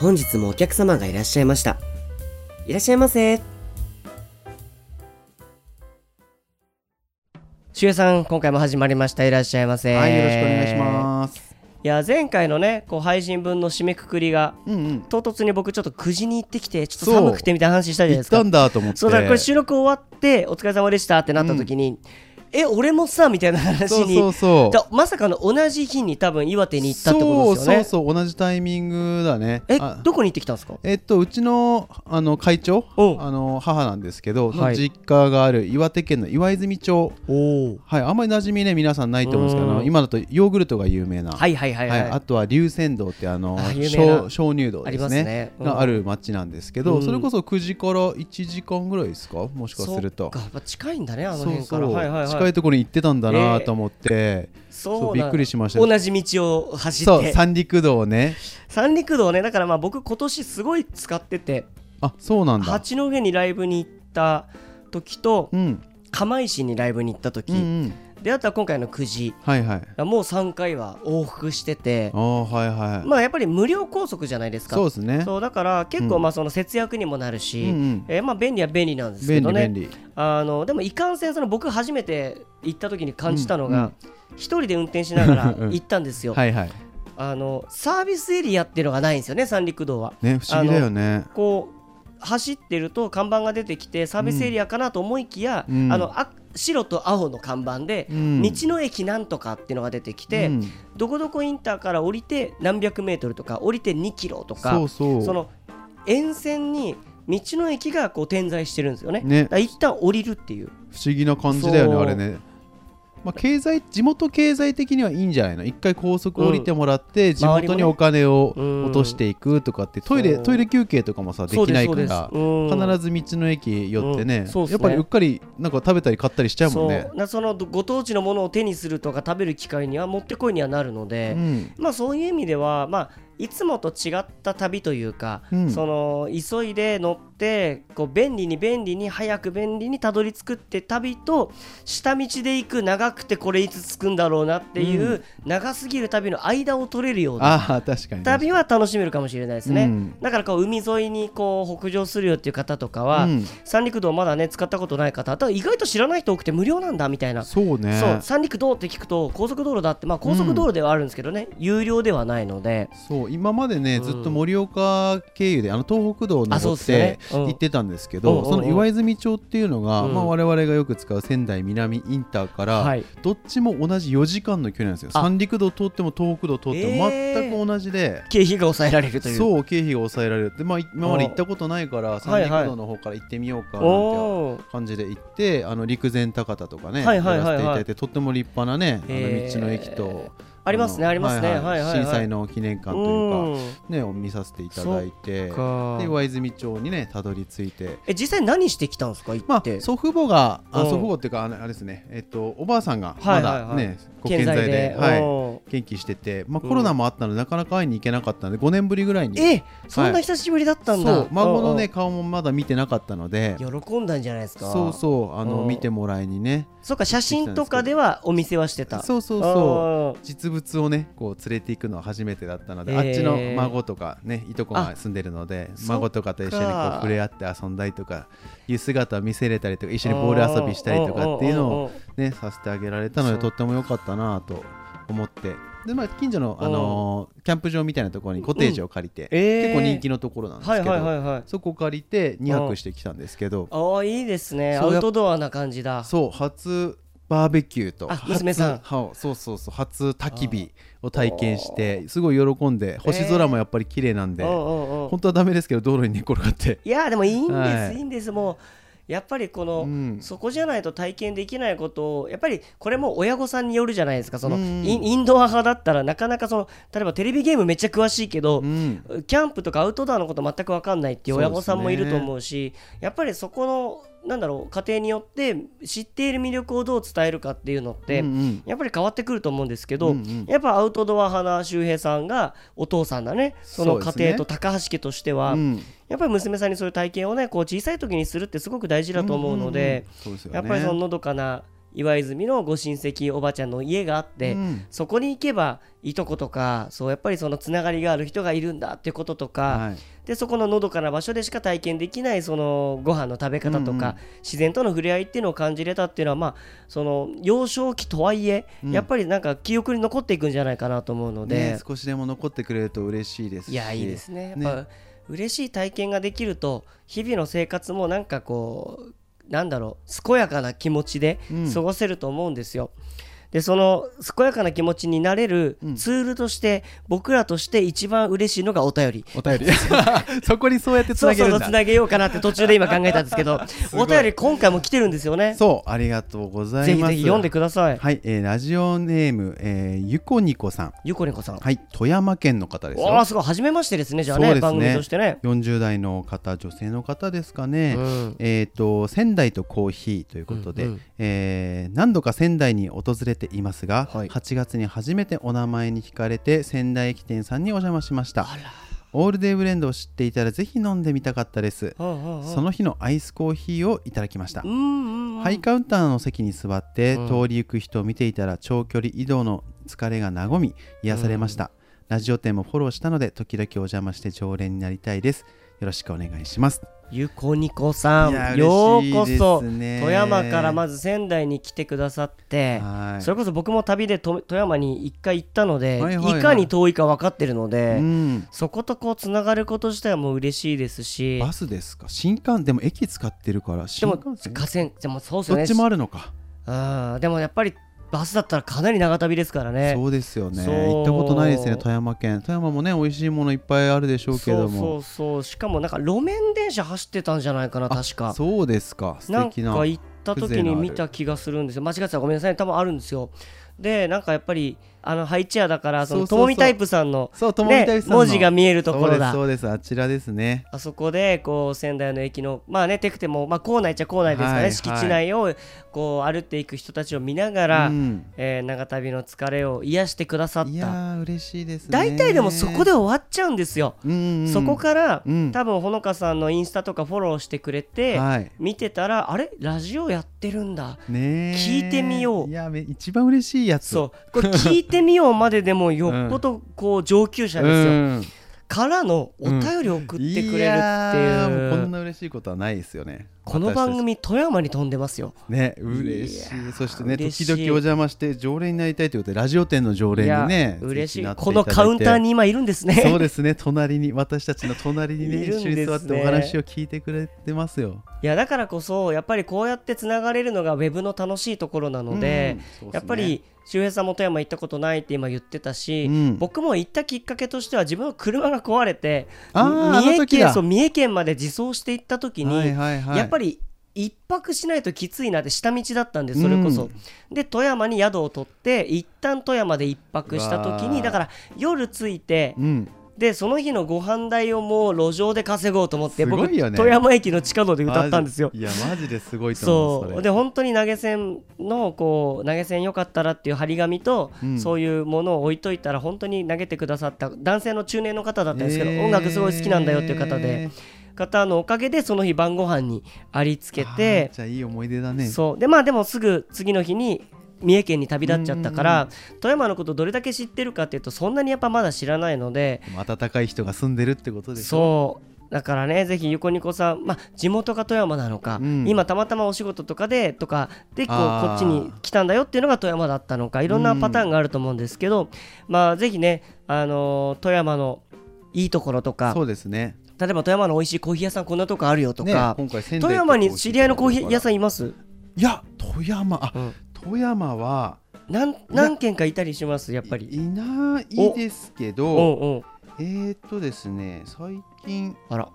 本日もお客様がいらっしゃいました。いらっしゃいませ。しゅうさん、今回も始まりました。いらっしゃいませ。はい、よろしくお願いします。いや、前回のね、こう配信分の締めくくりが、うんうん。唐突に僕ちょっと9時に行ってきて、ちょっと寒くてみたいな話したじゃないですか行った。んだと思って。そうだ、これ収録終わって、お疲れ様でしたってなった時に、え、俺もさ、みたいな話に。そうそうそう。まさかの同じ日に多分岩手に行ったってことですよね。そうそうそう、同じタイミングだね。えあ、どこに行ってきたんですか？えっと、うちのあの会長お、あの母なんですけど、はいの実家がある岩手県の岩泉町。はい、あんまり馴染みね、皆さんないと思うんですけど、今だとヨーグルトが有名な。はいはいはいはい。はい、あとは龍泉洞ってあの鍾鍾乳洞ありですねますね。うんがある町なんですけど、うんそれこそ9時から1時間ぐらいですか？もしかすると近いんだね、あの辺から。そう、はいはいはい。近いところに行ってたんだなと思って、そうびっくりしました同じ道を走って。三陸道をね。三陸道ね、だからまあ僕今年すごい使ってて、あそうなんだ。八戸にライブに行った時と、うん。釜石にライブに行った時、うんうんであとは今回の9時。はいはい。もう3回は往復してて。あ、あはいはい、まあやっぱり無料高速じゃないですか。そうですね。そうだから結構まあその節約にもなるし、うんうん。えーまあ便利は便利なんですけ便どね。利便利。あのでもいかんせんその僕初めて行った時に感じたのうんうが一、人で運転しながら うん。行ったんですよ、はいはい。あのサービスエリアっていうのがないんですよね三陸道は。ね不思議だよね。こう走ってると看板が出てきてサービスエリアかなと思いきや、うん。あのあ白と青の看板で、うん。道の駅なんとかっていうのが出てきて、うん。どこどこインターから降りて何百メートルとか降りて2キロとかそうそう。その沿線に道の駅がこう点在してるんですよね。ね。一旦降りるっていう。不思議な感じだよねあれねまあ、経済地元経済的にはいいんじゃないの？一回高速降りてもらって、地元にお金をうん落としていくとかって、トイレトイレ休憩とかもさできないから必ず道の駅寄ってね,、やっぱりうっかりなんか食べたり買ったりしちゃうもんね。そそのご当地のものを手にするとか食べる機会にはもってこいにはなるので、うん。まあそういう意味ではまあいつもと違った旅というか、うん。その急いで乗ってこう便利に便利に早く便利にたどり着くって旅と下道で行く長くてこれいつ着くんだろうなっていう、うん。長すぎる旅の間を取れるような旅は楽しめるかもしれないですね、うん。だからこう海沿いにこう北上するよっていう方とかは、うん。三陸道まだね使ったことない方あとは意外と知らない人多くて無料なんだみたいな。そうね。そう三陸道って聞くと高速道路だってまあ高速道路ではあるんですけどね、有料ではないので。そう今までね、うんずっと盛岡経由であの東北道をあそう登ってうん行ってたんですけどその岩泉町っていうのが、うん。まあ、我々がよく使う仙台南インターから、はい。どっちも同じ4時間の距離なんですよ。あ。三陸道通っても東北道通ってもえー。全く同じで、経費が抑えられるという。そう経費が抑えられる。で、まあ、今まで行ったことないから三陸道の方から行ってみようかなんて感じで行ってあの陸前高田とかね、はいはいはいはい。やらせていただいてとっても立派なねあの道の駅とありますねのありますね。はいはい。はい震災の記念館というかうん。ねを見させていただいてか。で岩泉町にねたどり着いて。え実際何してきたんですか行まあって、祖父母があうん。祖父母っていうかあれですね。えっとおばあさんがまはいはいはい。だねご健在で。うんはい元気しててまあコロナもあったのでなかなか会いに行けなかったので5年ぶりぐらいに。えそんな久しぶりだったんだ、そう孫のうんね顔もまだ見てなかったので。うん喜んだんじゃないですか。そうそうあうん。の見てもらいにね。そうか写真とかではお店はしてた。そうそうそう。実物をねこう連れていくのは初めてだったので、へー。あっちの孫とかねいとこが住んでるので孫とかと一緒にこう触れ合って遊んだりとかいう姿を見せれたりとか一緒にボール遊びしたりとかっていうのをねさせてあげられたのでとっても良かったなと思って。でまあ近所の、あのーキャンプ場みたいなところにコテージを借りて、えー。結構人気のところなんですけど、はいはいはいはい。そこ借りて2泊してきたんですけど、ああいいですね。アウトドアな感じだ。そう初バーベキューと娘さん。はそうそうそう初焚き火を体験してすごい喜んで星空もやっぱり綺麗なんで、うんうんう。ん本当はダメですけど道路に寝転がって。いやでもいいんです、はい。い、いんです。もうやっぱりこの、うん。そこじゃないと体験できないことをやっぱりこれも親御さんによるじゃないですか。その、うんインドア派だったらなかなかその例えばテレビゲームめっちゃ詳しいけど、うん。キャンプとかアウトドアのこと全く分かんないっていう親御さんもいると思うしやっぱりそこのなんだろう家庭によって知っている魅力をどう伝えるかっていうのって、うんうん。やっぱり変わってくると思うんですけど、うんうん。やっぱアウトドア派な周平さんがお父さんだね。その家庭と高橋家としては、うん。やっぱり娘さんにそういう体験をねこう小さい時にするってすごく大事だと思うので、うんうんうん。そうですよね。やっぱりそののどかな岩泉のご親戚おばちゃんの家があって、うん。そこに行けばいとことかそうやっぱりそのつながりがある人がいるんだっていうこととか、はい。でそこののどかな場所でしか体験できないそのご飯の食べ方とか、うん。うん自然との触れ合いっていうのを感じれたっていうのはまあその幼少期とはいえ、うん。やっぱりなんか記憶に残っていくんじゃないかなと思うので、ね少しでも残ってくれると嬉しいですし。いやいいですね。やっね。ぱ、嬉しい体験ができると日々の生活もなんかこうなんだろう健やかな気持ちでうん過ごせると思うんですよ。でその健やかな気持ちになれるうん。ツールとして、僕らとして一番嬉しいのがお便り。お便り。そこにそうやってつなげるんだ。つなげようかなって途中で今考えたんですけど お便り今回も来てるんですよね。そうありがとうございます。ぜひぜひ読んでください。はい、えーラジオネーム、えーゆこにこさん。ゆこねこさん。はい富山県の方ですよ。おーすごい。初めましてですねじゃあねね。番組としてね。40代の方女性の方ですかね、うん。えっ、と仙台とコーヒーということで、うんうん。えー何度か仙台に訪れていますが、はい。8月に初めてお名前に聞かれて仙台駅店さんにお邪魔しました。オールデイブレンドを知っていたらぜひ飲んでみたかったです。その日のアイスコーヒーをいただきました。ハイカウンターの席に座って、うん。通り行く人を見ていたら長距離移動の疲れが和み癒されました、ラジオ店もフォローしたので時々お邪魔して常連になりたいです。よろしくお願いしますゆこにこさんようこそね富山からまず仙台に来てくださってはい。それこそ僕も旅でと富山に一回行ったので、はいはいはい。いかに遠いか分かってるので、うん。そことこうつながること自体はもう嬉しいですしバスですか？新幹でも駅使ってるからで新も幹線？河川でもそうですよね。どっちもあるのか、あーでもやっぱりバスだったらかなり長旅ですからね。そうですよね。行ったことないですね富山県。富山もね美味しいものいっぱいあるでしょうけども。そうそうそう。しかもなんか路面電車走ってたんじゃないかな確か。そうですか。素なんか行った時に見た気がするんですよ。間違ってたらごめんなさい。多分あるんですよ。でなんかやっぱりあのハイチェアだからそのともみタイプさんのそう友みたねいさんの。文字が見えるところだ。そうですあちらですね。あそこでこう仙台の駅のまあねテクテもまあ構内っちゃ構内ですからね、はい敷地内をこう歩っていく人たちを見ながら、うん。えー長旅の疲れを癒してくださっいや嬉しいですね。大体でもそこで終わっちゃうんですよ、そこから、うん。多分ほのかさんのインスタとかフォローしてくれて、はい。見てたらあれ？ラジオやってるんだ。ねえ。聞いてみよう。いやめ一番嬉しいやつ。そう。これ聞いてみようまででもよっぽどこう上級者ですよ、うんからのお便りを送ってくれるっていう,、うこんな嬉しいことはないですよね。この番組富山に飛んでますよ。ね嬉しい。そしてね時々お邪魔して常連になりたいということでラジオ店の常連にね嬉しい。このカウンターにに今いるんですね。そうですね隣に私たちの隣にね一緒に座ってお話を聞いてくれてますよ。いやだからこそやっぱりこうやってつながれるのがウェブの楽しいところなので、うんそうっすね。やっぱり周平さんも富山行ったことないって今言ってたし、うん。僕も行ったきっかけとしては自分の車が壊れて三重県そう三重県まで自走して行った時に、はいはいはい。やっぱり一泊しないときついなって下道だったんでそれこそ、で富山に宿を取って一旦富山で一泊した時にだから夜着いてうんでその日のご飯代をもう路上で稼ごうと思って僕富山駅の地下道で歌ったんですよ。いやマジですごいと思う。そうで本当に投げ銭のこう投げ銭よかったらっていう張り紙と、うん。そういうものを置いといたら本当に投げてくださった男性の中年の方だったんですけど、えー。音楽すごい好きなんだよっていう方で方のおかげでその日晩ご飯にありつけあてーじゃあいい思い出だね。そう。でまあでもすぐ次の日に三重県に旅立っちゃったから富山のことどれだけ知ってるかっていうとそんなにやっぱまだ知らないので温かい人が住んでるってことでしょ？そう。だからねぜひゆこにこさん、まあ、地元が富山なのか、うん。今たまたまお仕事とかでとかでこうこっちに来たんだよっていうのが富山だったのかいろんなパターンがあると思うんですけど、まあぜひね、あのー富山のいいところとかそうですね。例えば富山の美味しいコーヒー屋さんこんなとこあるよとねか、今回仙台富山に知り合いのコーヒー屋さんんいます、いや富山あうん富山はなん何軒かいたりしますやっぱり。いいないですけうどえーっとですね最近あら。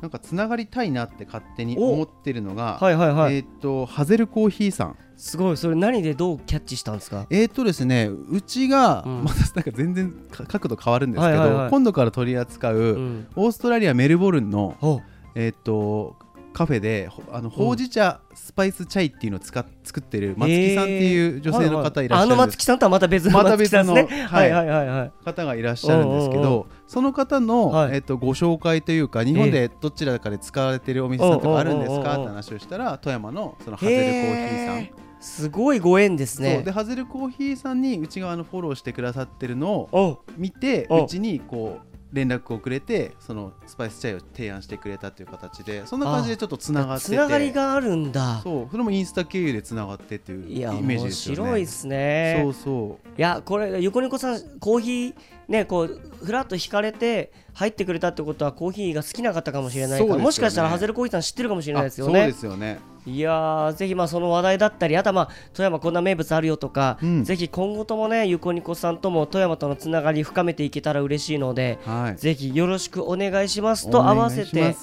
なんかつながりたいなって勝手に思ってるのが、はいはいはい、えっ、とハゼルコーヒーさん。すごいそれ何でどうキャッチしたんですか？えっ、とですねうちが、うん。またなんか全然か角度変わるんですけど、はいはいはい。今度から取り扱う、うん。オーストラリアメルボルンのお。えっ、とカフェでほあのほうじ茶スパイスチャイっていうのを使っ作ってる松木さんっていう女性の方いらっしゃるんです、はいはいあの松木さんとはまた別のまた別のはいはいはい。はい方がいらっしゃるんですけど、その方の、はい。えっとご紹介というか日本でどちらかで使われてるお店さんとかあるんですかって話をしたら富山のそのハゼルコーヒーさん、すごいご縁ですね。でハゼルコーヒーさんにうち側のフォローしてくださってるのをお見てうんう。ちにこう連絡をくれてそのスパイスチャイを提案してくれたという形でそんな感じでちょっとつながってて。つながりがあるんだ。そうそれもインスタ経由でつながってっていうイメージですよね。白いですね。そうそう。いやこれゆこにこさんコーヒーねこうふらっと引かれて入ってくれたってことはコーヒーが好きな方かもしれないから、ね。もしかしたらハゼルコーヒーさん知ってるかもしれないですよあそうでねすよね。いやーぜひまあその話題だったりあとはまあ富山こんな名物あるよとか、うん。ぜひ今後ともねゆこにこさんとも富山とのつながり深めていけたら嬉しいので、はい。ぜひよろしくお願いしますと合わせて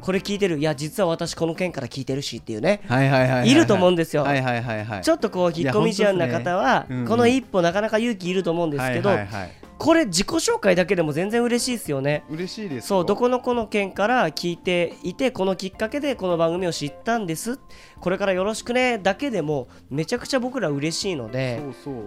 これ聞いてる。いや実は私この件から聞いてるしっていうね。はいると思うんですよ。はいはいはいはい。ちょっとこう引っ込み思案な方は、ねうんうん。この一歩なかなか勇気いると思うんですけど、はいはいはいこれ自己紹介だけでも全然嬉しいですよね。嬉しいですよそうどこのこの県から聞いていてこのきっかけでこの番組を知ったんですこれからよろしくねだけでもめちゃくちゃ僕ら嬉しいので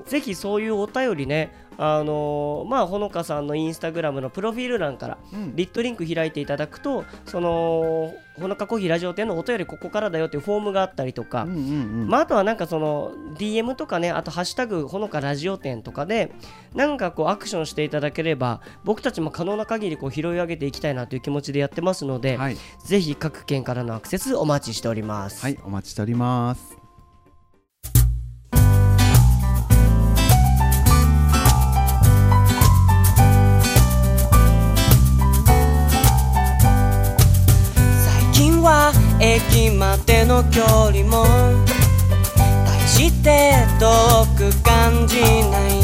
ぜひそういうお便りねあのーまあほのかさんのインスタグラムのプロフィール欄からうん。リットリンク開いていただくとそのほのかコーヒーラジオ店のお便りここからだよっていうフォームがあったりとか、うんうんうん。まあ、あとはなんかその DM とかねあと「ハッシュタグほのかラジオ店」とかでなんかこうアクションしていただければ僕たちも可能な限りこう拾い上げていきたいなという気持ちでやってますので、はい。ぜひ各県からのアクセスお待ちしております。はいお待ちしております。最近は駅までの距離も大して遠く感じない。い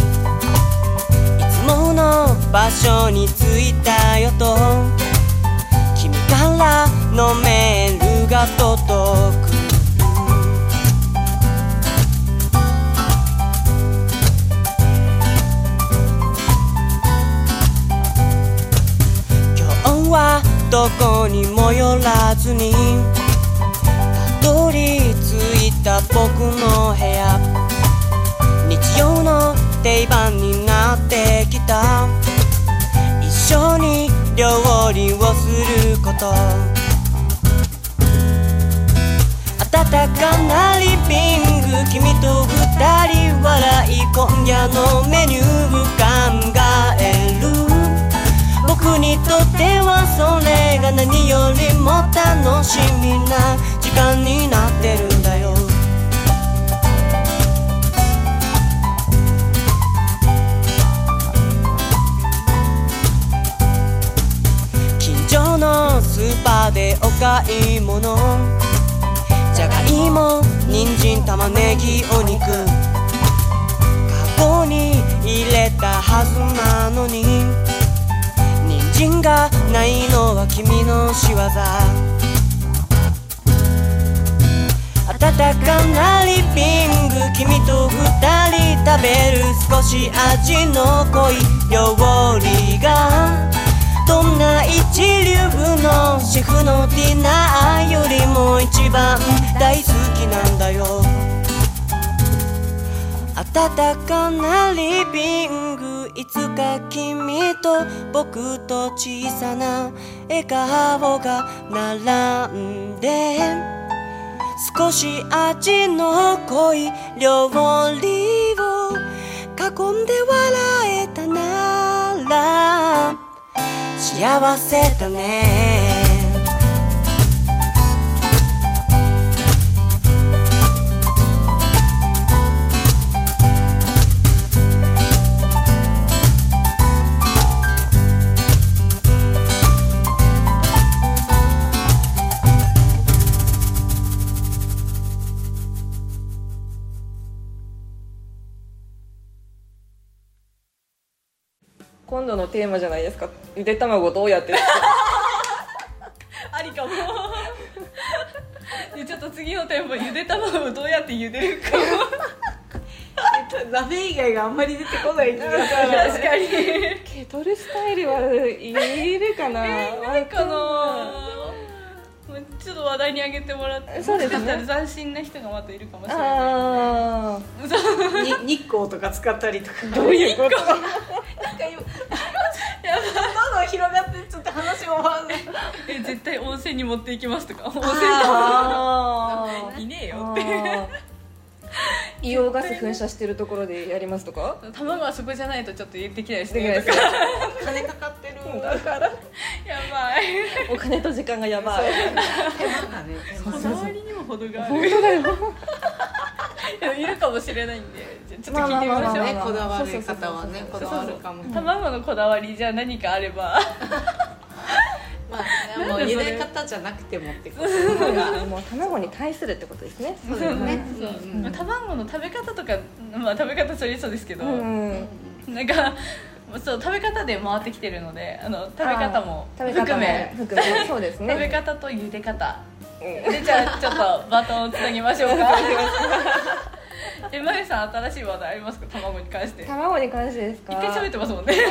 つもの場所に着いたよと。君からのメールが届く。はどこにも寄らずにたどり着いた僕の部屋。日曜の定番になってきた。一緒に料理をすること。暖かなリビング。君と二人笑い今夜のメニュー。考える僕にとってはそれが何よりも楽しみな時間になってるんだよ。近所のスーパーでお買い物。じゃがいも人参玉ねぎお肉。カゴに入れたはずなのに。人がないのは君の仕業。暖かなリビング君と二人食べる少し味の濃い料理がどんな一流のシェフのディナーよりも一番大好きなんだよ。暖かなリビングいつか君と僕と小さな笑顔が並んで少し味の濃い料理を囲んで笑えたなら幸せだね。テーマじゃないですか。ゆで卵どうやってありかも。でちょっと次のテーマゆで卵をどうやって茹でるかも。鍋以外があんまり出てこない気がする。確かに。ケトルスタイルはいるかな？な？いかな？ちょっと話題に上げてもらってそうですね。もしかしたら斬新な人がまたいるかもしれない。日光とか使ったりとか。あ どういうこと？なんか今どんどん広がってちょっと話も回んないえ絶対温泉に持っていきますとか。温泉あ いねえよあって 硫黄ガス噴射してるところでやりますとか？卵はそこじゃないとちょっとできないですできないですね。とか金かかってる。だからやばい。お金と時間がやばい。手間がね手間こだわりにも程がある。本当だよ。いるかもしれないんで。ちょっと聞いてみましょう、まあまあまあまあねこだわる方はねこだわるかも。卵のこだわりじゃあ何かあればまあもう茹で方じゃなくてもってこと。がもう卵に対するってことですね。そうだよね。卵の食べ方とかまあ食べ方それそうですけど、うんなんかそう食べ方で回ってきてるのであの食べ方も食べ方も含め。含め。そうですね。食べ方と茹で方。うん。でじゃあちょっとバトンをつなぎましょうか。えまゆさん新しい話題ありますか？卵に関して。一卵に関してですか？回喋ってますもんね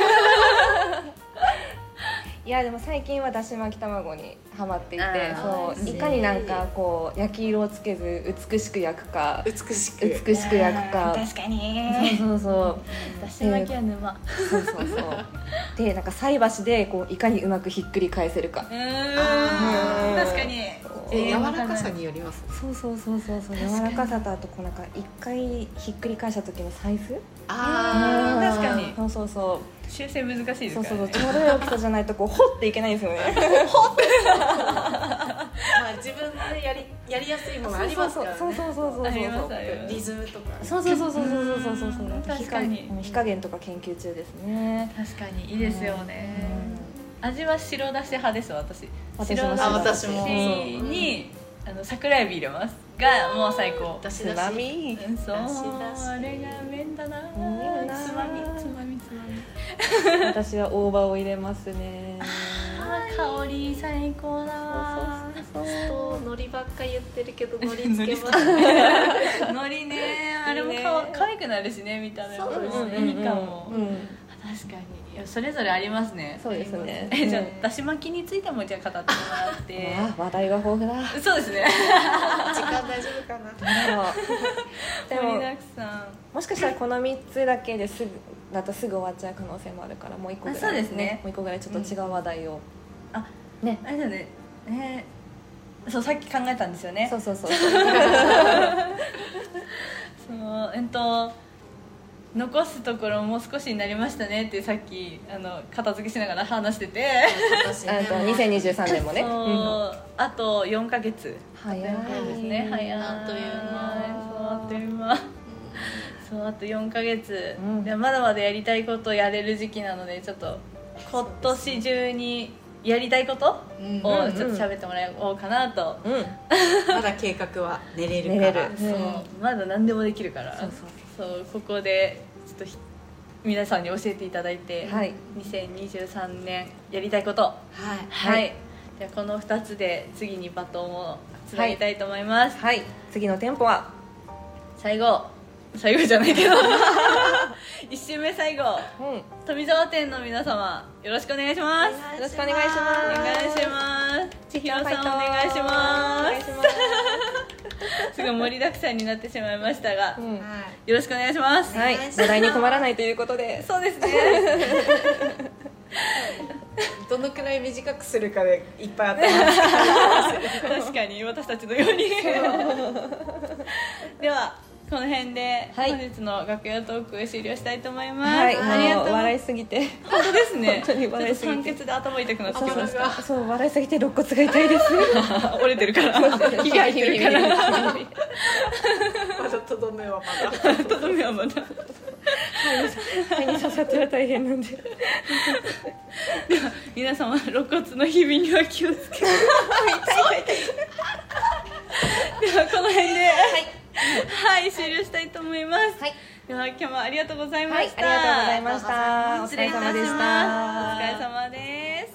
いやでも最近はだし巻き卵にハマっていてそういかになんかこう焼き色をつけず美しく焼くか美しく。美しく焼くか。確かに。そうそうそう。だし巻きは沼。そうそうそう。でなんか菜箸でこういかにうまくひっくり返せるか。うん。確かに。え柔らかさによります？そうそうそうそうそう。柔らかさとあとこうなんか一回ひっくり返した時のサイズ？あー確かに。そうそうそう修正難しいですそうからね。そうそうちょうどいい大きさじゃないとこう掘っていけないんですよね。まあ自分でやりやりやすいものありますからね。そうそうそうそうそう。ありそうますありますリズムとかそうそうそうそうそうそうそうそう確かに火加減とか研究中ですね確かにいいですよね味は白だし派です私私も白あ私もだしにあの桜エビ入れますがもう最高つだしだしまみうんそうだしだしあれが 私は大葉を入れますね。香り最高だ。わそう海苔ばっか言ってるけど 海苔つけます。海苔 ね。あれもか可愛くなるしね見た目も。そうですね。いいかも。うん確かに。それぞれありますね。そうですね。えじゃだし巻きについてもじゃあ語ってもらって。あ話題が豊富だ。そうですね。時間大丈夫かな。でもでも盛りだくさん。もしかしたらこの3つだけですぐだとすぐ終わっちゃう可能性もあるからもう1個ぐらいあそうですね。もう1個ぐらいちょっと違う話題を、あね。あれだね。ねそうさっき考えたんですよね。そうそう。そうそうえっと残すところもう少しになりましたねってさっきあの片付けしながら話してて、私 あと2023年もね、そううんあと4ヶ月。早い。ですね。早い。あっという間。そうあっという間そうあと4ヶ月、うん。でまだまだやりたいことをやれる時期なのでちょっと今年中にやりたいことうん。をちょっと喋ってもらおうかなと、うん。まだ計画は練れる練から。そうまだ何でもできるから。そうここでちょっとひ皆さんに教えていただいて、はい。2023年やりたいこと。はい。はい、じゃあこの2つで次にバトンをつなぎたいと思います、はい。次の店舗は？最後最後じゃないけど。一周目最後。うん。よ富澤店の皆様よろしくお願いします。ろしくお願いします。お願いします。千尋さんお願いしお願いしまます。すごい盛りだくさんになってしまいましたが、うん。はよろしくお願いします、はい。話題に困らないということで。そうですね。い どのくらい短くするかでいっぱい頭が確かに私たちのように。ではこの辺ではい。本日の楽屋トーク終了したいと思います、はい。ありがとう。笑いすぎて。本当ですね。本当に笑いすぎて。酸欠で頭痛くなってきました。そう笑いすぎて肋骨が痛いです。折れてるから。ひび入ってるから。まだとどめはまだ。とどめはまだ。肺に刺さったら大変なんで。皆様肋骨のひびには気をつけて。ではこの辺で。はい、終了したいと思います、はい。では今日もありがとうございまはいした、ありがとうございました。お疲れ失礼いたします。様でしたお疲れ様です。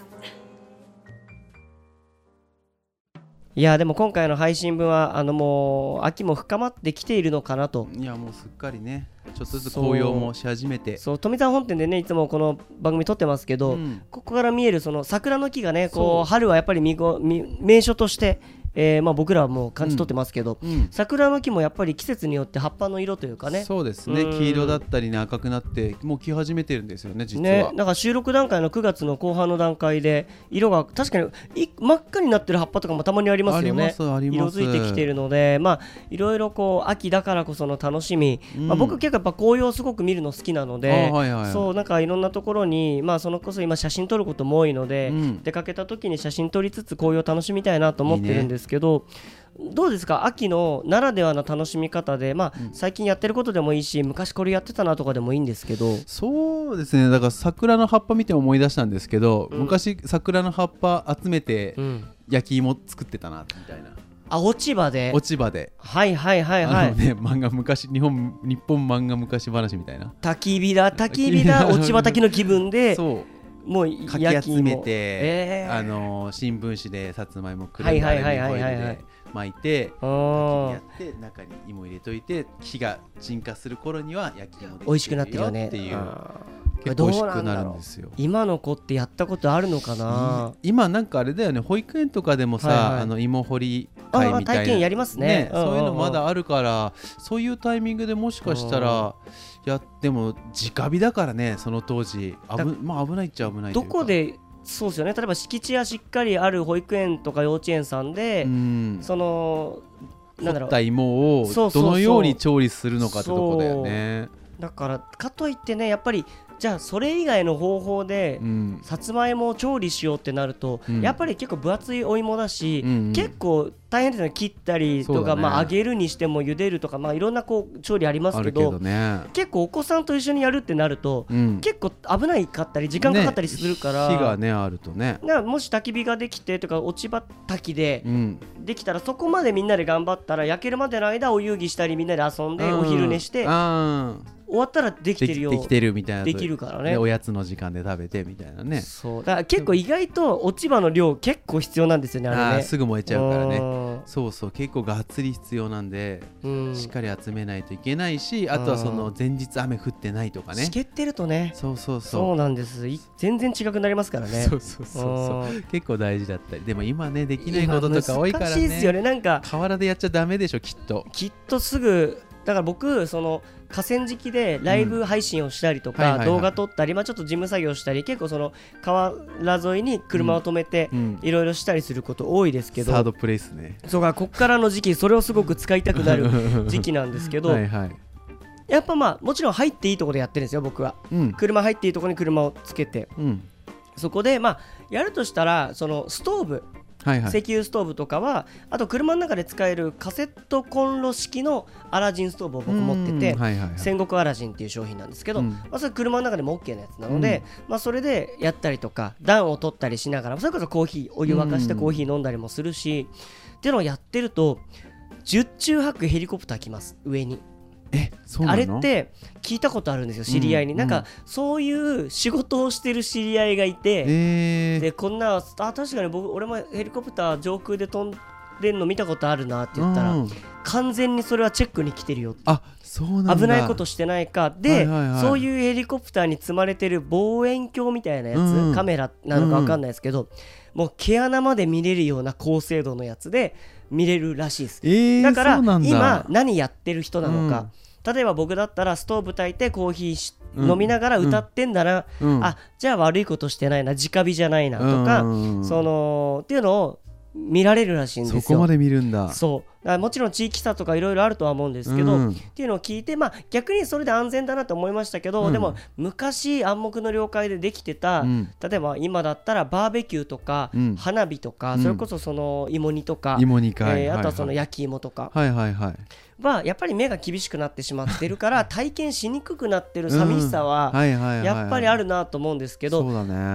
いやでも今回の配信分はあのもう秋も深まってきているのかなと。いやもうすっかりね。ちょっとずつ紅葉もし始めて。そう。富澤本店でねいつもこの番組撮ってますけど、うん。ここから見えるその桜の木がねこう春はやっぱり見ご見名所として、えーまあ、僕らはもう感じ取ってますけど、うん。桜の木もやっぱり季節によって葉っぱの色というかね。そうですね。うん。黄色だったりね赤くなってもう来始めてるんですよね実は、ね、だから収録段階の9月の後半の段階で色が確かにい真っ赤になってる葉っぱとかもたまにありますよね。色づいてきているのでまあいろいろこう秋だからこその楽しみ、うん。まあ、僕結構やっぱ紅葉すごく見るの好きなので、あはいはいはい。そうなんかいろんなところにまあそのこそ今写真撮ることも多いので、うん。出かけた時に写真撮りつつ紅葉楽しみたいなと思ってるんですけどどうですか？秋のならではの楽しみ方で、まあ最近やってることでもいいし昔これやってたなとかでもいいんですけど。そうですね。だから桜の葉っぱ見て思い出したんですけど、うん。昔桜の葉っぱ集めてうん。焼き芋作ってたなみたいな。あ落ち葉で？落ち葉で、はいはいはいはい。あのね漫画昔日本日本漫画昔話みたいな。焚き火だ 焚き火だ。落ち葉焚きの気分でそうもうかき焼き芋集めて、えー。あの新聞紙でさつまいもくるんではいはいはいアルミホイルはいはい。はいで巻いてやって中に芋入れといて火が鎮火する頃には焼き芋で美味しくなってるよね。っていう結構美味しくなるんですよ。今の子ってやったことあるのかな？今なんかあれだよね。保育園とかでもさ、はいはい。あの芋掘り会みたいな。あ体験やりますね。うんうんうん。そういうのまだあるからそういうタイミングでもしかしたらやっても直火だからねその当時。だ危,、まあ、危ないっちゃ危ないどこでそうですよね。例えば敷地やしっかりある保育園とか幼稚園さんで、うん。そのなんだろう。掘った芋をどのように調理するのかってとこだよね。だからかといってねやっぱりじゃあそれ以外の方法で、うん。さつまいもを調理しようってなると、うん。やっぱり結構分厚いお芋だし、うんうん。結構大変ですよね。切ったりとか、ね。まあ、揚げるにしても茹でるとか、まあ、いろんなこう調理ありますけどね。結構お子さんと一緒にやるってなると、うん。結構危ないかったり時間かかったりするから,、ね火がねあるとね。もし焚き火ができてとか落ち葉焚きでうん。できたらそこまでみんなで頑張ったら焼けるまでの間お遊戯したりみんなで遊んでお昼寝してあ終わったらできでてるよ。きできてるみたいな。できるからね。でおやつの時間で食べてみたいなね。そう。だから結構意外と落ち葉の量結構必要なんですよねあれね。すぐ燃えちゃうからね。ねそうそう。結構がっつり必要なんで、うん。しっかり集めないといけないしあとはその前日雨降ってないとかね。しけってるとね。そうそうそそううなんです。い全然違くなりますからね。そうそうそうそう。うん。結構大事だったり。でも今ねできないこととか多いから今難しいですよね。ね。なんか河原でやっちゃダメでしょきっと。きっとすぐだから僕その河川敷でライブ配信をしたりとか、動画撮ったり、まあ、ちょっと事務作業したり結構その川原沿いに車を止めてうん。いろいろしたりすること多いですけど、サードプレイスね。そうかこっからの時期それをすごく使いたくなる 時期なんですけど、はいはい。やっぱまあもちろん入っていいところでやってるんですよ僕は。うん。車入っていいところに車をつけて。うん。そこでまあやるとしたらそのストーブはいはい。石油ストーブとかはあと車の中で使えるカセットコンロ式のアラジンストーブを僕持っててうんはいはいはい。戦国アラジンっていう商品なんですけど、うん。まあ、それ車の中でも OK なやつなので、まあ、それでやったりとか暖を取ったりしながらそれこそコーヒーお湯沸かしてコーヒー飲んだりもするし、っていうのをやってると十中八九ヘリコプター来ます上にえあの？れって聞いたことあるんですよ知り合いに、うんなんかそういう仕事をしてる知り合いがいて、えー。でこんなあ確かに僕俺もヘリコプター上空で飛んでんの見たことあるなって言ったら、うん。完全にそれはチェックに来てるよあそうなんだ。危ないことしてないか。で、はいはいはい。そういうヘリコプターに積まれてる望遠鏡みたいなやつ、うんカメラなのか分かんないですけど、もう毛穴まで見れるような高精度のやつで見れるらしいです、えーだから今何やってる人なのか、例えば僕だったらストーブ炊いてコーヒー飲みながら歌ってんだな、うん。あじゃあ悪いことしてないな直火じゃないなとか、うん。そのっていうのを見られるらしいんですよ。そこまで見るんだ。そう。もちろん地域差とかいろいろあるとは思うんですけど、うん。っていうのを聞いて、まあ、逆にそれで安全だなと思いましたけど、うん。でも昔暗黙の了解でできてた、うん。例えば今だったらバーベキューとか、うん。花火とか、うん。それこそその芋煮とか、芋煮会。えーあとはそのはい焼き芋とか。はいはいはい。はやっぱり目が厳しくなってしまってるから体験しにくくなってる寂しさはやっぱりあるなと思うんですけど、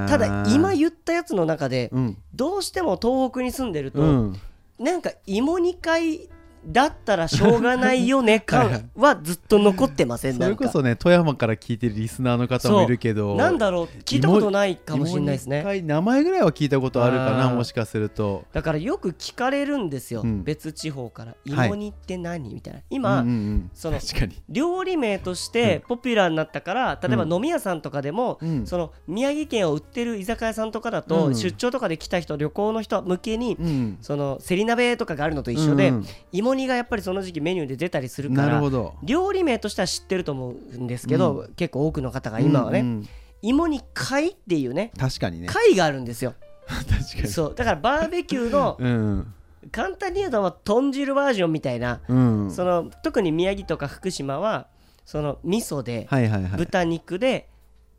ただ今言ったやつの中でうん。どうしても東北に住んでると、うん。なんか芋煮会だったらしょうがないよね 感はずっと残ってません？それこそね富山から聞いてるリスナーの方もいるけどなんだろう？聞いたことないかもしれないですね。名前ぐらいは聞いたことあるかなもしかすると。だからよく聞かれるんですよ、うん別地方から「はい。芋煮って何?」みたいな。今、うんうんうん。その料理名としてポピュラーになったから、例えばうん。飲み屋さんとかでも、うん。その宮城県を売ってる居酒屋さんとかだと、うん。出張とかで来た人旅行の人向けに、うん。そのせり鍋とかがあるのと一緒で、うんうん芋煮がやっぱりその時期メニューで出たりするからなるほど。料理名としては知ってると思うんですけど、結構多くの方が今はね、うんうん芋煮会っていうね確かにね。会があるんですよ。確かに。そう。だからバーベキューのうん。簡単に言うと豚汁バージョンみたいな、うん。その特に宮城とか福島はその味噌で、はいはいはい。豚肉で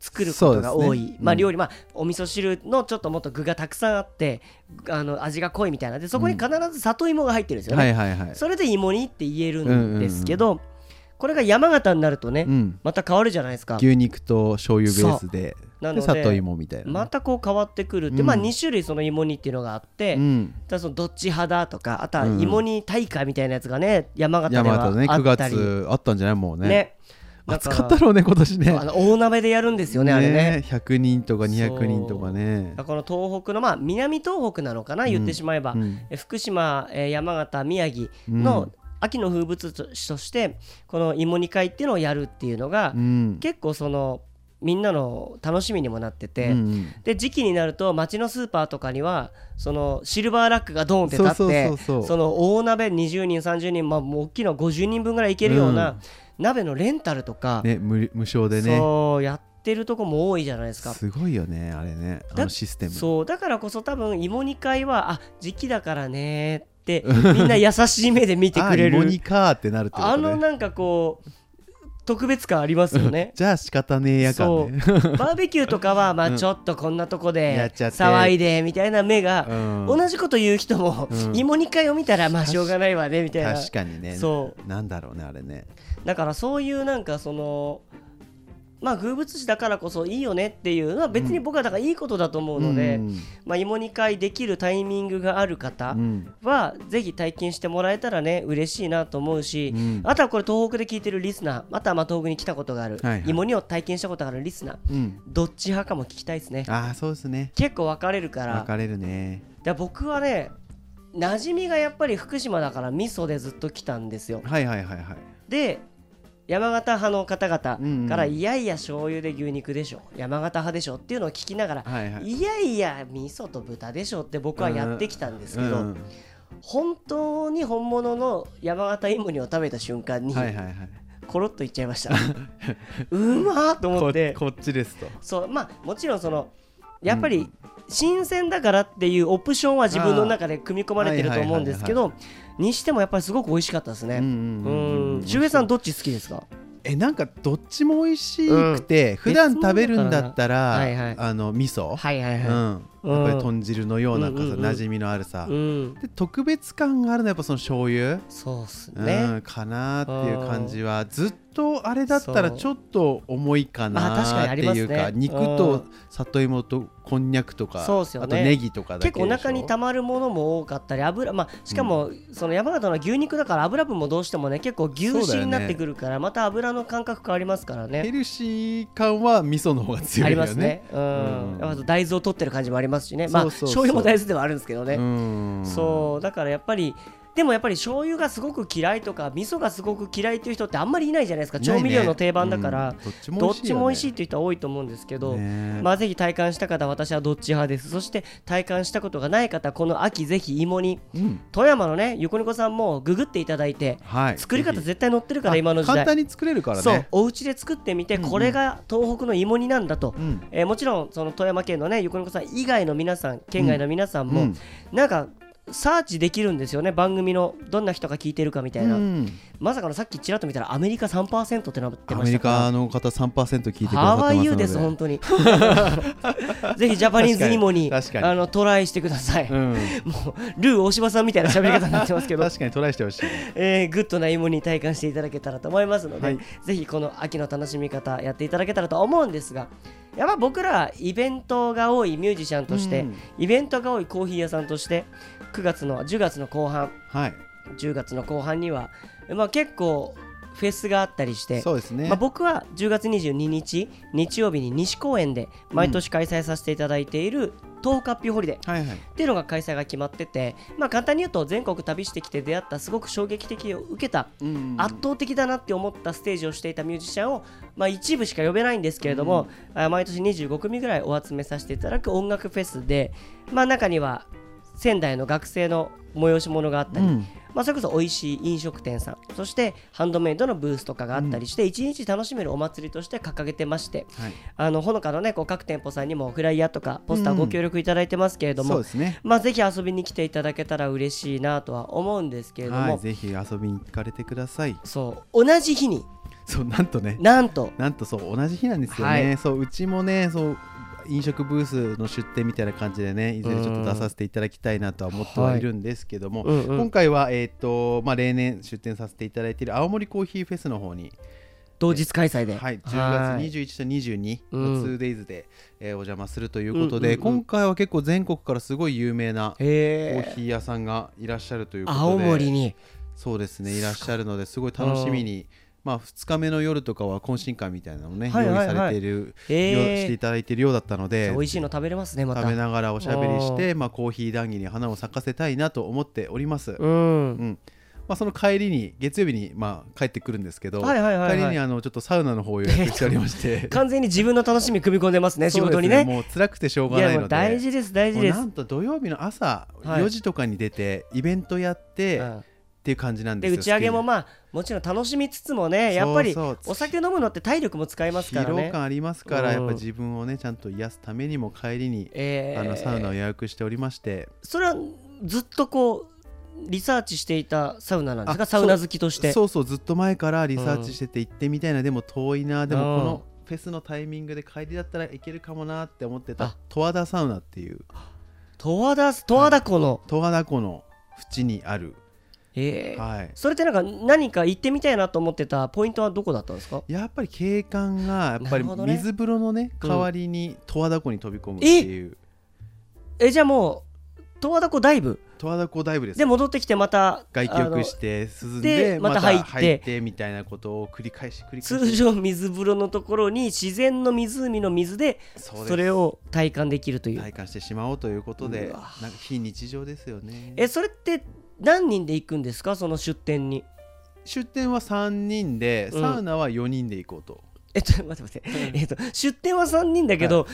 作ることが多い、ねうんまあ料理、まあお味噌汁のちょっともっと具がたくさんあってあの味が濃いみたいな。でそこに必ず里芋が入ってるんですよね、はいはいはい。それで芋煮って言えるんですけど、これが山形になるとね、うん。また変わるじゃないですか。牛肉と醤油ベースでなのでで里芋みたいなね。またこう変わってくるって、うん。まあ2種類その芋煮っていうのがあって、うん。ただそのどっち派だとかあとはうん。芋煮大会みたいなやつがね山形では山形ね9あったり、月あったんじゃない？もうね。ね暑かったろうね今年ね。あの大鍋でやるんですよねあれね。100人とか200人とかね。この東北のまあ南東北なのかな言ってしまえば、うん。え福島、えー山形宮城の秋の風物詩としてこの芋煮会っていうのをやるっていうのが、うん。結構そのみんなの楽しみにもなってて、うんで時期になると町のスーパーとかにはそのシルバーラックがドーンって立ってその大鍋20人30人、まあ、もう大きいの50人分ぐらいいけるような鍋のレンタルとか、ね無無償でね。そうやってるとこも多いじゃないですか。すごいよねあれね。あだのシステム。そうだからこそ多分芋煮会はあ時期だからねってみんな優しい目で見てくれ あ芋かーってなるってことね。あのなんかこう特別感ありますよね。じゃあ仕方ねえやかそう。ねバーベキューとかは まあちょっとこんなとこやで騒いでみたいな目がうん。同じこと言う人もうん。芋煮会を見たらまあしょうがないわねみたいな。確かにね。そう。なんだろうねあれねだからそういうなんかそのまあ風物詩だからこそいいよねっていうのは別に僕はだからいいことだと思うので、うん。まあ、芋煮会できるタイミングがある方うん。はぜひ体験してもらえたらね嬉しいなと思うし、うん。あとはこれ東北で聞いてるリスナーまたはまあ東北に来たことがある、はいはい。芋煮を体験したことがあるリスナーうん。どっち派かも聞きたいですね。ああそうですね。結構分かれるから。分かれるね。で僕はね馴染みがやっぱり福島だから味噌でずっと来たんですよ。はいはいはいはい。で山形派の方々から、いやいや醤油で牛肉でしょ山形派でしょっていうのを聞きながら、はいはい。いやいや味噌と豚でしょって僕はやってきたんですけど、うん本当に本物の山形芋煮を食べた瞬間に、はいはいはい。コロッといっちゃいました。うまーと思こって。こっちですと。そうまあもちろんそのやっぱり新鮮だからっていうオプションは自分の中で組み込まれてると思うんですけどにしてもやっぱりすごく美味しかったですね。うんさんどっち好きですか？えなんかどっちも美味しくて、普段食べるんだったら、はいはい。あの味噌、はいはいはい。うん、やっぱり豚汁のようなさ、うんうん。うん馴染みのあるさ、うん。で特別感があるのはやっぱその醤油、そうっすうねん、かなっていう感じは。ずっとあれだったらちょっと重いかなっていうか、肉と里芋とこんにゃくとかそうっすよね。あとネギとか結構お腹にたまるものも多かったり油まあしかもその山形の牛肉だから油分もどうしてもね結構牛脂になってくるからまた油の感覚変わりますからね。ヘルシー感は味噌の方が強あいよね。りますね。うん。うん。大豆を取ってる感じもありますしね。まあ醤油も大豆ではあるんですけどね。うんそうだからやっぱり。でもやっぱり醤油がすごく嫌いとか味噌がすごく嫌いっていう人ってあんまりいないじゃないですか。調味料の定番だから、うんどっちも美味しいよね。ちも美味しいっていう人は多いと思うんですけど、ね。まあぜひ体感した方私はどっち派です。そして体感したことがない方この秋ぜひ芋に。うん。富山のねゆこにこさんもググっていただいてはい。作り方絶対載ってるからあ今の時代。簡単に作れるからね。そうお家で作ってみて、これが東北の芋煮なんだと、うん。えーもちろんその富山県のねゆこにこさん以外の皆さん県外の皆さんも、うん。なんかサーチできるんですよね番組のどんな人が聞いてるかみたいな、うん。まさかのさっきちらっと見たらアメリカ3%ってなってアメリましたから。カの方3%聞いてくださハってますので。です本当に。ぜひジャパニーズ芋に確かにあのトライしてください、うん。もうルー大柴さんみたいな喋り方になってますけど。確かにトライしてほしい えーグッドな芋に体感していただけたらと思いますので、はい。ぜひこの秋の楽しみ方やっていただけたらと思うんですがやっぱ僕らイベントが多いミュージシャンとして、うん。イベントが多いコーヒー屋さんとして9月の10月の後半。はい。10月の後半には、まあ、結構フェスがあったりしてそうですね、まあ、僕は10月22日日曜日に西公園で毎年開催させていただいている東カッピーホリデー。はいはい。っていうのが開催が決まってて、まあ、簡単に言うと全国旅してきて出会ったすごく衝撃的を受けたうん圧倒的だなって思ったステージをしていたミュージシャンを、まあ、一部しか呼べないんですけれども、あ毎年25組ぐらいお集めさせていただく音楽フェスで、まあ、中には仙台の学生の催し物があったり、うん。まあ、それこそ美味しい飲食店さんそしてハンドメイドのブースとかがあったりして、一日楽しめるお祭りとして掲げてましてはい。あのほのかのねこう各店舗さんにもフライヤーとかポスターご協力いただいてますけれども、そうですね。まあ、ぜひ遊びに来ていただけたら嬉しいなとは思うんですけれども、はいぜひ遊びに行かれてください。そう同じ日にそうなんとね。なんと。なんとそう同じ日なんですよね、はい。そううちもねそう飲食ブースの出店みたいな感じでねいずれちょっと出させていただきたいなとは思ってはいるんですけども、うんうん。今回は、えーとまあ、例年出店させていただいている青森コーヒーフェスの方に、同日開催で、はい、10はい。月21と22うん。の 2days で、えーお邪魔するということで、うんうんうん。今回は結構全国からすごい有名なコへー。ヒー屋さんがいらっしゃるということで青森に。そうですねいらっしゃるのですごい楽しみに、まあ、2日目の夜とかは懇親会みたいなのをね、はいはいはい。用意されている、へよーしていただいているようだったので美味しいの食べれますねまた。食べながらおしゃべりして、まあ、コーヒー談義に花を咲かせたいなと思っております、うん、うん。まあ、その帰りに月曜日に、まあ、帰ってくるんですけど、はいはいはいはい。帰りにあのちょっとサウナの方を予約しておりまして。完全に自分の楽しみ組み込んでますね仕事にね。もう辛くてしょうがないので。大事です大事です。なんと土曜日の朝はい。4時とかに出て、イベントやって、うんっていう感じなんです打ち上げもまあもちろん楽しみつつもねやっぱりお酒飲むのって体力も使いますからね。疲労感ありますから、うん。やっぱ自分をねちゃんと癒すためにも帰りに、えー。あのサウナを予約しておりまして。それはずっとこうリサーチしていたサウナなんですか？あサウナ好きとして。そうそうずっと前からリサーチしてて行ってみたいな、でも遠いな。でもうん。このフェスのタイミングで帰りだったらいけるかもなって思ってあ。た十和田サウナっていう。十和田十和田湖の、十和田湖の縁にある、え。ーはい。それってなんか何か行ってみたいなと思ってたポイントはどこだったんですか？やっぱり景観がやっぱり水風呂のねうん代わりに十和田湖に飛び込むっていう。えじゃあもう十和田湖ダイブ？十和田湖ダイブです。で戻ってきてまた外気浴して涼んででまた入って。入ってみたいなことを繰り返し繰り返し。通常水風呂のところに自然の湖の水でそれを体感できるという。体感してしまおうということでなんか非日常ですよね。えそれって何人で行くんですか？その出店に。出店は3人でうん。サウナは4人で行こうと、えっと待って待って、えっと出店は3人だけど、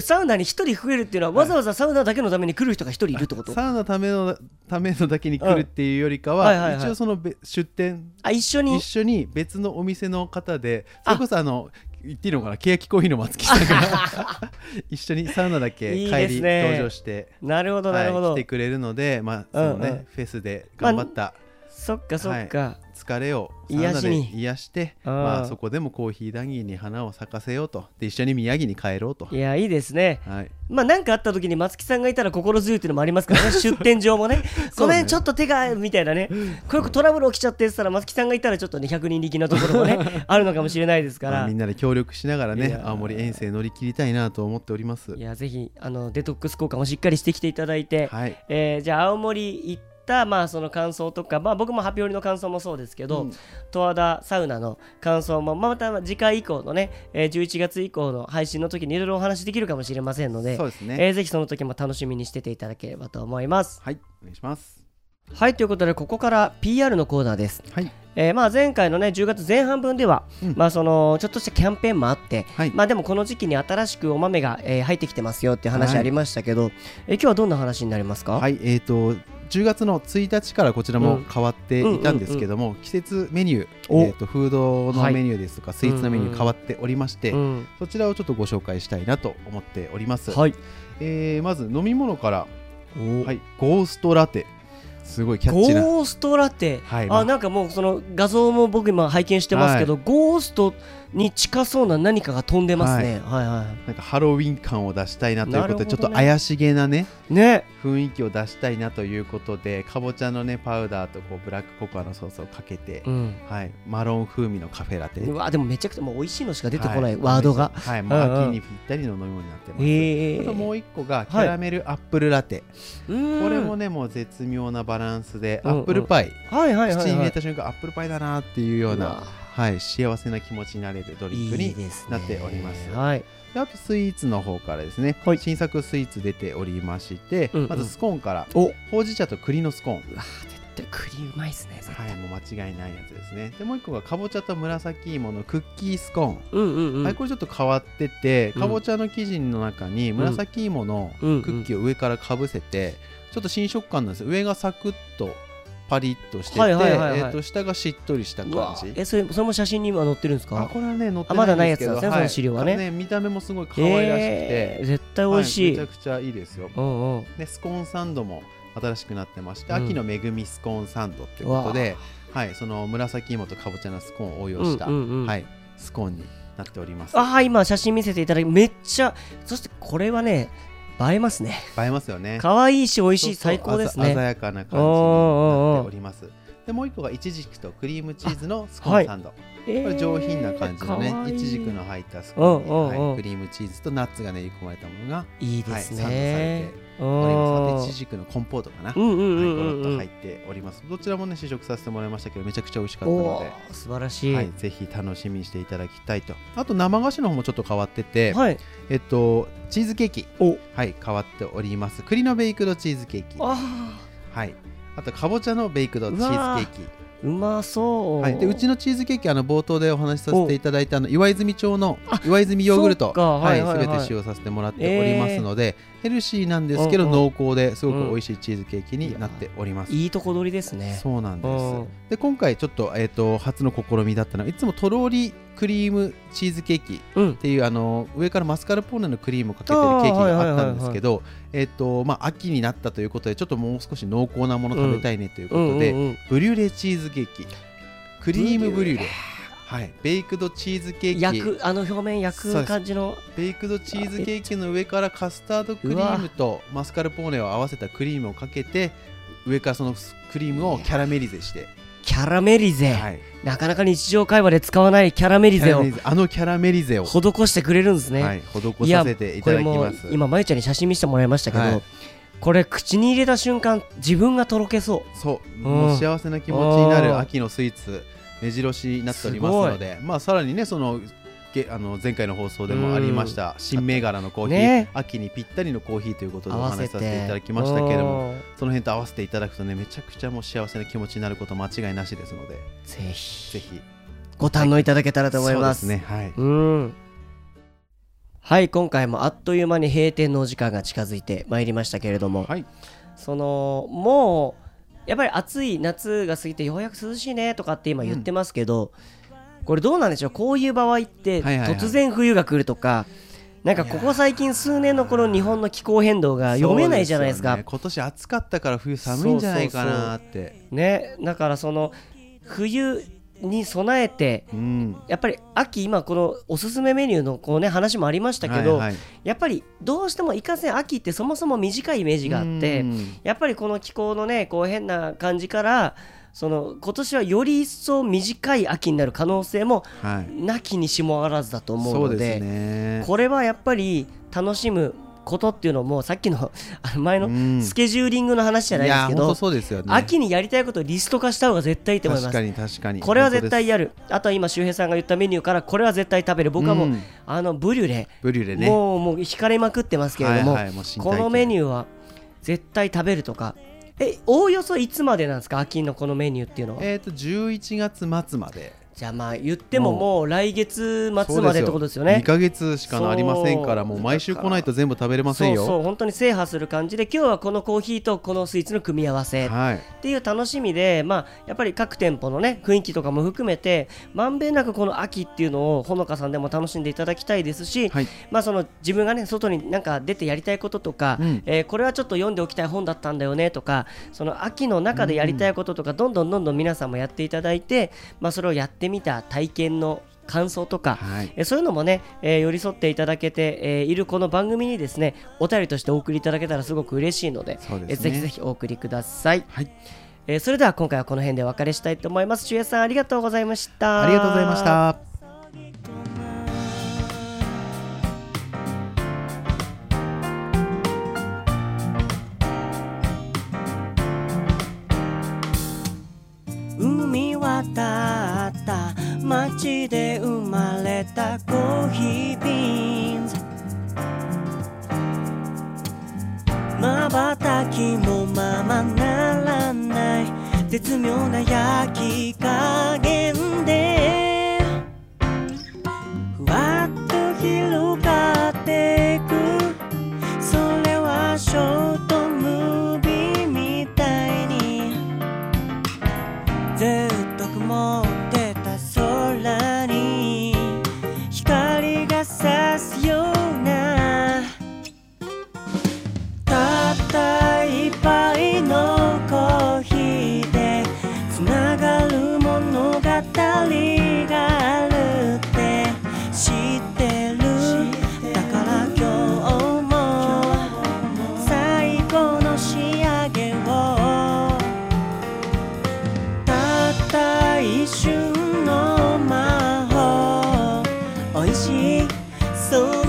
サウナに1人増えるっていうのは、わざわざサウナだけのために来る人が1人いるってこと？サウナためのためのだけに来るっていうよりかは,、一応そのべ出店あ一緒に？一緒に別のお店の方でそれこそあの言っていいのかな？欅コーヒーの松木さんが。一緒にサウナだけいい帰り登場してなるほどなるほど、はい、来てくれるので、まあそのねうんうん。フェスで頑張った。そっかそっか、疲れをサウナで癒しに癒して、うんまあ、そこでもコーヒー談義に花を咲かせようと。で一緒に宮城に帰ろうと。い、やいいですね。はい、まあ何かあった時に松木さんがいたら心強いっていうのもありますからね。出店上もね。ごめんちょっと手がみたいなね。こういうトラブル起きちゃってってたら松木さんがいたらちょっとね100人力のところもね あるのかもしれないですから、まあみんなで協力しながらね青森遠征乗り切りたいなと思っております。いやぜひあのデトックス効果もしっかりしてきていただいて、はい。えーじゃあ青森行ったまあその感想とか、まあ、僕もハピオリの感想もそうですけど、うん。十和田サウナの感想も、まあまた次回以降のね、えー11月以降の配信の時にいろいろお話できるかもしれませんのでそうですね。えーぜひその時も楽しみにしてていただければと思います。はいお願いします。はいということでここから PR のコーナーです。はい。えーまあ前回のね10月前半分では、うん。まあそのちょっとしたキャンペーンもあって、はい。まあでもこの時期に新しくお豆が、えー入ってきてますよっていう話はいありましたけど、えー今日はどんな話になりますか、はいえー、と10月の1日からこちらも変わっていたんですけども、季節メニュー、お。えー、とフードのはいメニューですとか、スイーツのメニュー変わっておりまして、うんそちらをちょっとご紹介したいなと思っております、はいえーまず飲み物から、おはい、ゴーストラテすごいキャッチゴーストラテ、はいまあ。あなんかもうその画像も僕今拝見してますけど、ゴーストに近そうな何かが飛んでますね。はい。はなんかハロウィン感を出したいなということで、ねちょっと怪しげなねいね。雰囲気を出したいなということでかぼちゃのねパウダーとこうブラックココアのソースをかけて、うん。はい、マロン風味のカフェラテ。うわでもめちゃくちゃもう美味しいのしか出てこない、はワードが。はい、もううんうん。秋にぴったりの飲み物になってます、へえあともう一個がキャラメルアップルラテ、これもねもう絶妙なバランスで、うんうん。アップルパイ、口に入れた瞬間アップルパイだなっていうようなはい、幸せな気持ちになれるドリンクになっております。はい。であとスイーツの方からですね、はい。新作スイーツ出ておりまして、うんうん。まずスコーンからお。ほうじ茶と栗のスコーン。うわ絶対クリームうまいっすねはい、もう間違いないやつですね。でもう一個がかぼちゃと紫芋のクッキースコーン、うんうんうん、はい、これちょっと変わっててうん。かぼちゃの生地の中に紫芋のクうんッキーを上からかぶせてちょっと新食感なんです上がサクッとパリッとしてて、はいはいはいはい。えーと下がしっとりした感じ。えそれそれも写真に今載ってるんですか？あこれはね載ってあまだないやつですけどなんですねその資料はね。見た目もすごい可愛らしくて、えー絶対美味しい、はめちゃくちゃいいですよ。うんうん。でスコーンサンドも新しくなってまして、うん。秋の恵みスコーンサンドっていうことで、はい、その紫芋とかぼちゃのスコーンを応用した、うんうんうん。はい、スコーンになっております。ああ今写真見せていただきめっちゃそしてこれはね映えますね。映えますよね。可愛いし美味しい最高ですあざ鮮ねやかな感じになっておりますでもう一個がイチジクとクリームチーズのスコーンサンド、これ上品な感じのね、イチジクの入ったスコーンに、うんうんうん。はい、クリームチーズとナッツが練り込まれたものがいいですね、はいサンドされてうおります。あとイんチジクのコンポートかな、うんうんうんはい、うんうん。ゴロッと入っております。どちらもね試食させてもらいましたけどめちゃくちゃ美味しかったおので。ー素晴らしい。はい、ぜひ楽しみにしていただきたいと。あと生菓子の方もちょっと変わってて、はい。えっとチーズケーキ。お。はい変わっております。栗のベイクドチーズケーキ。あはいあとかぼちゃのベイクドチーズケーキ。ーうまそう、はい、でうちのチーズケーキあの冒頭でお話しさせていただいたあの岩泉町の岩泉ヨーグルト。はいはい。はいすべて使用させてもらっておりますので、ヘルシーなんですけどうんうん。濃厚ですごく美味しいチーズケーキになっております。いいとこ取りですね。そうなんでうん。す。で今回ちょっと,、えー、と初の試みだったのはいつもとろりクリームチーズケーキっうんていうあの上からマスカルポーネのクリームをかけてるケーキがあったんですけどえっとまあ秋になったということでちょっともう少し濃厚なもの食べたいねということで、うんうんうんブリュレチーズケーキ。クリームブリュレはい、ベイクドチーズケーキ。焼くあの表面焼く感じの。ベイクドチーズケーキの上からカスタードクリームとマスカルポーネを合わせたクリームをかけて上からそのクリームをキャラメリゼして、キャラメリゼ、はい、なかなか日常会話で使わないキャラメリゼを。あのキャラメリゼを、施してくれるんですね、はい、施させていただきこれもます今まゆちゃんに写真見せてもらいましたけど、はい。これ口に入れた瞬間自分がとろけそう。そう、もう幸せな気持ちになる秋のスイーツ目白押しになっておりますのでまあさらにねそのげあの前回の放送でもありました新銘柄のコーヒー、ね。秋にぴったりのコーヒーということでお話しさせていただきましたけれどもうんその辺と合わせていただくとねめちゃくちゃもう幸せな気持ちになること間違いなしですのでぜひ。ぜひ。ご堪能いただけたらと思います。そうですね。はい。うん。はい今回もあっという間に閉店のお時間が近づいてまいりましたけれども、はい。そのもうやっぱり暑い夏が過ぎてようやく涼しいねとかって今言ってますけど、これどうなんでしょう？こういう場合ってはいはいはい。突然冬が来るとか、なんかここ最近数年のこの日本の気候変動が読めないじゃないですか。ね。今年暑かったから冬寒いんじゃないかなって。ねだからその冬に備えてうん。やっぱり秋今このおすすめメニューのこうね話もありましたけど、はいはい。やっぱりどうしてもいかせん秋ってそもそも短いイメージがあってうん。やっぱりこの気候のねこう変な感じからその今年はより一層短い秋になる可能性もはい。なきにしもあらずだと思うのそうでですね。これはやっぱり楽しむことっていうのもさっきの 前のうん。スケジューリングの話じゃないですけどいや本当そうですよね。秋にやりたいことをリスト化した方が絶対いいと思います。確かに確かに。これは絶対ややるあとは今周平さんが言ったメニューからこれは絶対食べる。僕はもう、うん。あのブリュレ。ブリュレね。もうもう惹かれまくってますけれども、はいはいもこのメニューは絶対食べるとか。えおおよそいつまでなんですか？秋のこのメニューっていうのは、えっと11月末までじゃあまあ言ってももう来月末までってことですよね。2ヶ月しかありませんからもう毎週来ないと全部食べれませんよ。そうそう本当に制覇する感じで今日はこのコーヒーとこのスイーツの組み合わせ。はい。っていう楽しみで、まあ、やっぱり各店舗のね雰囲気とかも含めてまんべんなくこの秋っていうのをほのかさんでも楽しんでいただきたいですし、はい。まあ、その自分がね外になんか出てやりたいこととか、うん。えーこれはちょっと読んでおきたい本だったんだよねとかその秋の中でやりたいこととか、どんどんどんどん皆さんもやっていただいて、まあ、それをやってみた体験の感想とか、はい。えそういうのもね、えー寄り添っていただけて、えーいるこの番組にですねお便りとしてお送りいただけたらすごく嬉しいのでですね。えーぜひぜひお送りください、はい。えーそれでは今回はこの辺でお別れしたいと思います。中江さんありがとうございました。ありがとうございました絶妙な焼き加減 so